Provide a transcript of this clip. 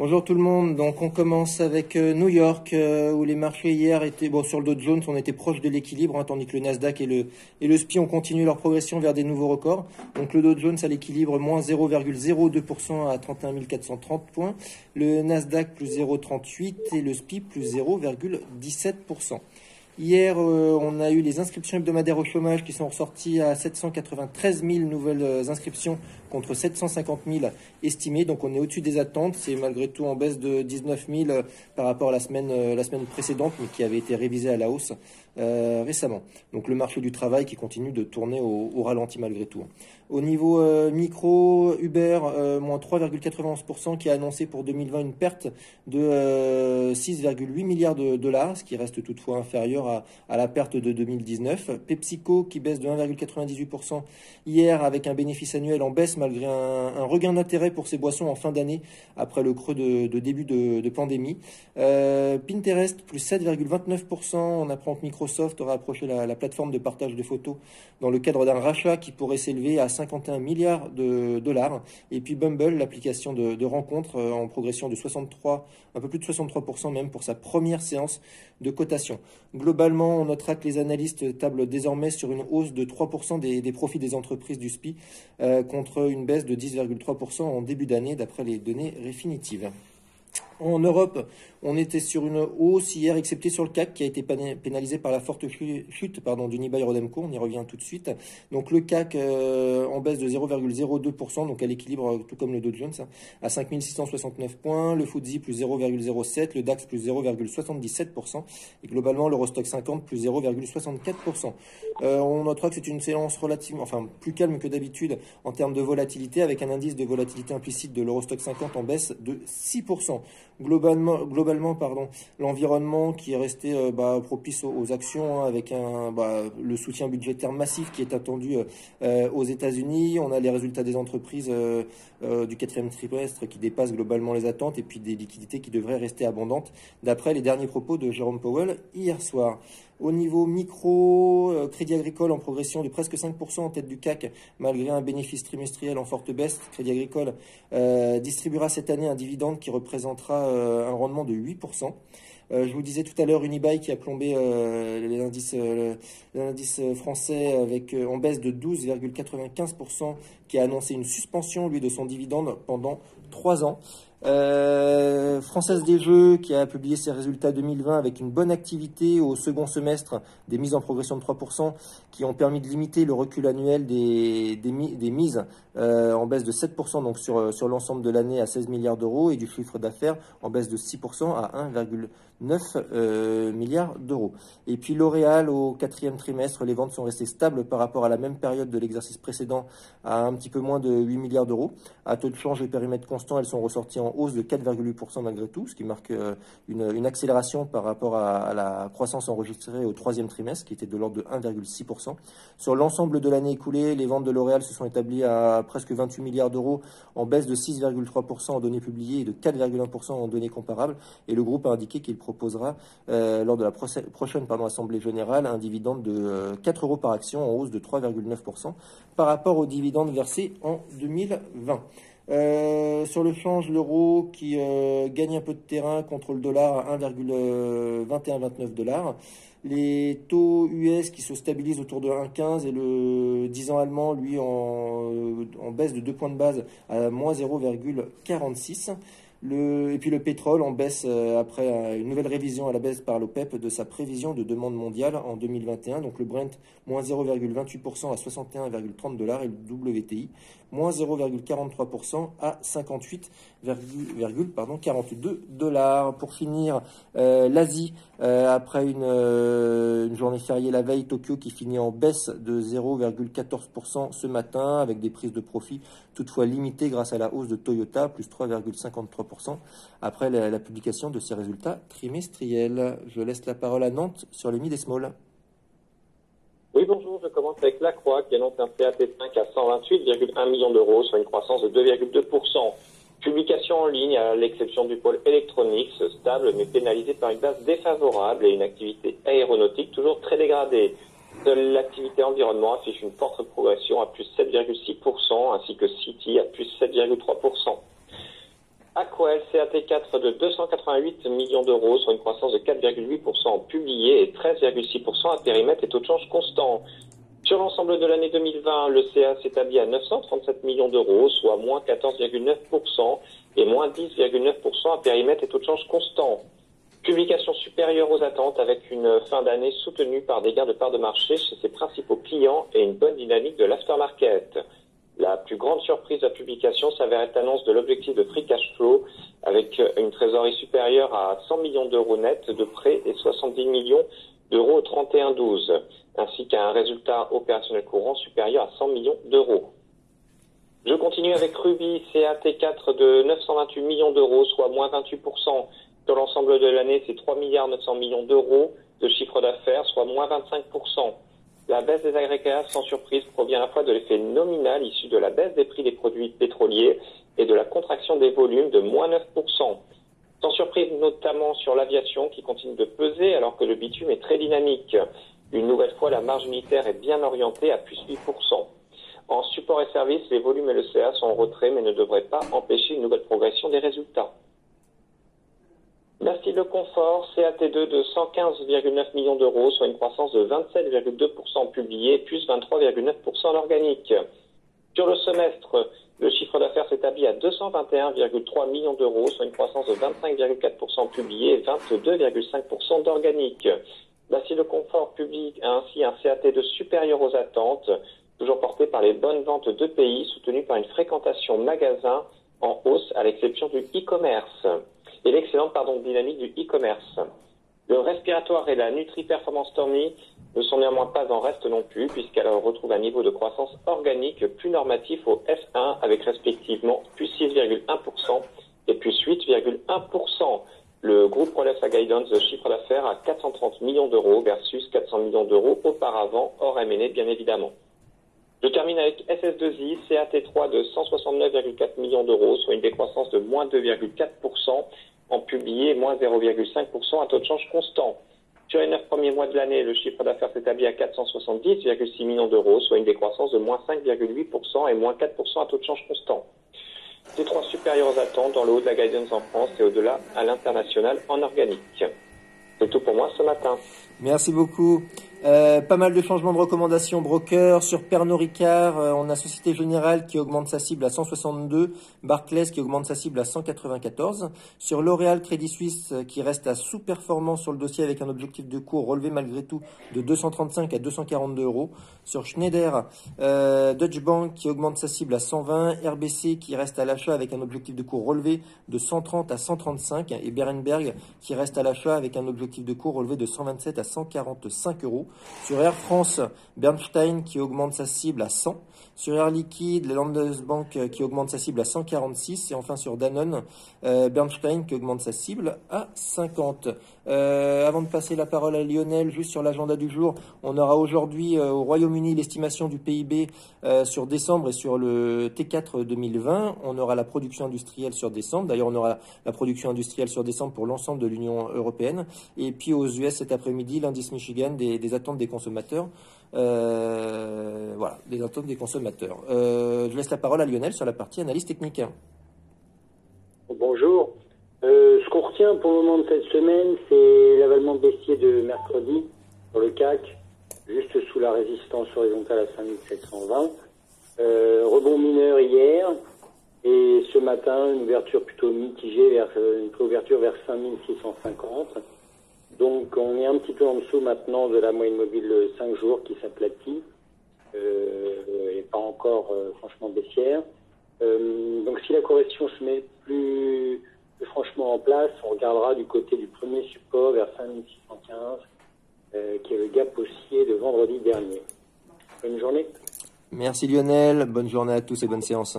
Bonjour tout le monde. Donc on commence avec euh, New York euh, où les marchés hier étaient bon sur le Dow Jones, on était proche de l'équilibre hein, tandis que le Nasdaq et le et le SPI ont continué leur progression vers des nouveaux records. Donc le Dow Jones à l'équilibre moins 0,02% à 31 430 points, le Nasdaq plus 0,38 et le SPI plus 0,17%. Hier, euh, on a eu les inscriptions hebdomadaires au chômage qui sont ressorties à 793 000 nouvelles inscriptions contre 750 000 estimées. Donc on est au-dessus des attentes. C'est malgré tout en baisse de 19 000 euh, par rapport à la semaine, la semaine précédente, mais qui avait été révisée à la hausse récemment. Donc le marché du travail qui continue de tourner au, ralenti malgré tout. Au niveau micro, Uber, moins 3,91% qui a annoncé pour 2020 une perte de 6,8 milliards de dollars, ce qui reste toutefois inférieur à, la perte de 2019. PepsiCo qui baisse de 1,98% hier avec un bénéfice annuel en baisse malgré un, regain d'intérêt pour ses boissons en fin d'année après le creux de, début de, pandémie. Euh, Pinterest plus 7,29%. On apprend que Microsoft aura approché la, plateforme de partage de photos dans le cadre d'un rachat qui pourrait s'élever à 51 milliards de dollars. Et puis Bumble, l'application de, de rencontres euh, en progression de 63, un peu plus de 63% même pour sa première séance de cotation. Globalement, on notera que les analystes tablent désormais sur une hausse de 3% des, profits des entreprises du SPI euh, contre une baisse de 10,3% en début d'année d'après les données définitives. En Europe, on était sur une hausse hier, excepté sur le CAC, qui a été pénalisé par la forte chute pardon, d'Unibail Rodemco. On y revient tout de suite. Donc le CAC euh, en baisse de 0,02%, donc à l'équilibre, tout comme le Dow Jones, hein, à 5669 points. Le FTSE plus 0,07, le DAX plus 0,77%, et globalement l'Eurostock 50 plus 0,64%. Euh, on notera que c'est une séance relativement, enfin plus calme que d'habitude en termes de volatilité, avec un indice de volatilité implicite de l'Eurostock 50 en baisse de 6% globalement, pardon, l'environnement qui est resté euh, bah, propice aux, actions hein, avec bah, le soutien budgétaire massif qui est attendu euh, aux États-Unis. On a les résultats des entreprises euh, du quatrième trimestre qui dépassent globalement les attentes et puis des liquidités qui devraient rester abondantes d'après les derniers propos de Jérôme Powell hier soir. Au niveau micro, euh, Crédit Agricole en progression de presque 5% en tête du CAC, malgré un bénéfice trimestriel en forte baisse. Crédit Agricole euh, distribuera cette année un dividende qui représentera euh, un rendement de 8%. je vous disais tout à l'heure Unibail qui a plombé l'indice français avec en baisse de 12,95%, qui a annoncé une suspension lui de son dividende pendant trois ans. Euh, Française des Jeux qui a publié ses résultats 2020 avec une bonne activité au second semestre, des mises en progression de 3% qui ont permis de limiter le recul annuel des, mises euh, en baisse de 7% donc sur, sur l'ensemble de l'année à 16 milliards d'euros et du chiffre d'affaires en baisse de 6% à 1,9 euh, milliards d'euros. Et puis L'Oréal au quatrième trimestre, les ventes sont restées stables par rapport à la même période de l'exercice précédent à un petit peu moins de 8 milliards d'euros. À taux de change et périmètre constant, elles sont ressorties en hausse de 4,8% malgré tout, ce qui marque euh, une, accélération par rapport à, la croissance enregistrée au troisième trimestre, qui était de l'ordre de 1,6%. Sur l'ensemble de l'année écoulée, les ventes de L'Oréal se sont établies à presque 28 milliards d'euros, en baisse de 6,3% en données publiées et de 4,1% en données comparables. Et le groupe a indiqué qu'il proposera, euh, lors de la prochaine Assemblée générale, un dividende de 4 euh, euros par action, en hausse de 3,9% par rapport au dividende versé en 2020. Euh, sur le change, l'euro qui euh, gagne un peu de terrain contre le dollar à 1,2129 dollars. Les taux US qui se stabilisent autour de 1,15 et le 10 ans allemand, lui, en, euh, en baisse de 2 points de base à moins 0,46. Et puis le pétrole en baisse euh, après euh, une nouvelle révision à la baisse par l'OPEP de sa prévision de demande mondiale en 2021. Donc le Brent moins 0,28% à 61,30 dollars et le WTI moins 0,43% à 58,42 dollars. Pour finir, euh, l'Asie, après une, une, journée fériée la veille, Tokyo qui finit en baisse de 0,14% ce matin avec des prises de profit toutefois limitées grâce à la hausse de Toyota, plus 3,53% après la, publication de ces résultats trimestriels. Je laisse la parole à Nantes sur les mid et small. Oui, bonjour, je commence avec La Croix qui annonce un CAP5 à 128,1 millions d'euros, soit une croissance de 2,2%. Publication en ligne, à l'exception du pôle électronique, stable mais pénalisé par une base défavorable et une activité aéronautique toujours très dégradée. Seule l'activité environnement affiche une forte progression à plus 7,6%, ainsi que City à plus 7,3%. Blackwell CAT4 de 288 millions d'euros, soit une croissance de 4,8% publié et 13,6% à périmètre et taux de change constant. Sur l'ensemble de l'année 2020, le CA s'établit à 937 millions d'euros, soit moins 14,9% et moins 10,9% à périmètre et taux de change constant. Publication supérieure aux attentes avec une fin d'année soutenue par des gains de part de marché chez ses principaux clients et une bonne dynamique de l'aftermarket. La plus grande surprise de la publication s'avère être l'annonce de l'objectif de free cash flow avec une trésorerie supérieure à 100 millions d'euros net de prêts et 70 millions d'euros au 31-12, ainsi qu'un résultat opérationnel courant supérieur à 100 millions d'euros. Je continue avec Ruby CAT4 de 928 millions d'euros, soit moins 28%. Sur l'ensemble de l'année, c'est 3 milliards 900 millions d'euros de chiffre d'affaires, soit moins 25%. La baisse des agrégats, sans surprise, provient à la fois de l'effet nominal issu de la baisse des prix des produits pétroliers et de la contraction des volumes de moins 9%. Sans surprise notamment sur l'aviation qui continue de peser alors que le bitume est très dynamique. Une nouvelle fois, la marge unitaire est bien orientée à plus 8%. En support et service, les volumes et le CA sont en retrait mais ne devraient pas empêcher une nouvelle progression des résultats. Merci Le Confort, CAT2 de 115,9 millions d'euros, soit une croissance de 27,2% publié, plus 23,9% en organique. Sur le semestre, le chiffre d'affaires s'établit à 221,3 millions d'euros, soit une croissance de 25,4% publié et 22,5% d'organique. Merci Le Confort publie ainsi un CAT2 supérieur aux attentes, toujours porté par les bonnes ventes de pays, soutenues par une fréquentation magasin en hausse à l'exception du e-commerce et l'excellente pardon, dynamique du e-commerce. Le respiratoire et la Nutri-Performance Stormy ne sont néanmoins pas en reste non plus, puisqu'elle retrouve un niveau de croissance organique plus normatif au S1 avec respectivement plus 6,1% et plus 8,1%. Le groupe relève sa guidance de chiffre d'affaires à 430 millions d'euros versus 400 millions d'euros auparavant, hors M&A bien évidemment. Je termine avec SS2I, CAT3 de 169,4 millions d'euros, soit une décroissance de moins 2,4% en publié, moins 0,5% à taux de change constant. Sur les neuf premiers mois de l'année, le chiffre d'affaires s'établit à 470,6 millions d'euros, soit une décroissance de moins 5,8% et moins 4% à taux de change constant. Ces trois supérieurs attentes dans le haut de la guidance en France et au-delà à l'international en organique. C'est tout pour moi ce matin. Merci beaucoup. Euh, pas mal de changements de recommandations broker. Sur Pernod Ricard, euh, on a Société Générale qui augmente sa cible à 162, Barclays qui augmente sa cible à 194. Sur L'Oréal Crédit Suisse euh, qui reste à sous-performance sur le dossier avec un objectif de cours relevé malgré tout de 235 à 242 euros. Sur Schneider, Deutsche Bank qui augmente sa cible à 120, RBC qui reste à l'achat avec un objectif de cours relevé de 130 à 135 et Berenberg qui reste à l'achat avec un objectif de cours relevé de 127 à 145 euros. Sur Air France, Bernstein qui augmente sa cible à 100. Sur Air Liquide, la Landesbank euh, qui augmente sa cible à 146. Et enfin sur Danone, euh, Bernstein qui augmente sa cible à 50. Euh, avant de passer la parole à Lionel, juste sur l'agenda du jour, on aura aujourd'hui au Royaume-Uni l'estimation du PIB sur décembre et sur le T4 2020. On aura la production industrielle sur décembre. D'ailleurs, on aura la production industrielle sur décembre pour l'ensemble de l'Union européenne. Et puis aux US cet après-midi, l'indice Michigan des, attentes des consommateurs. Euh, voilà, des attentes des consommateurs. Euh, je laisse la parole à Lionel sur la partie analyse technique. Bonjour. Euh, ce qu'on retient pour le moment de cette semaine, c'est l'avalement baissier de mercredi pour le CAC, juste sous la résistance horizontale à 5720. rebond mineur hier, et ce matin, une ouverture plutôt mitigée, vers, une ouverture vers 5650. Donc on est un petit peu en dessous maintenant de la moyenne mobile de 5 jours qui s'aplatit euh, et pas encore euh, franchement baissière. Euh, donc si la correction se met plus, franchement en place, on regardera du côté du premier support vers 5615 qui est le gap haussier de vendredi dernier. Bonne journée. Merci Lionel, bonne journée à tous et bonne séance.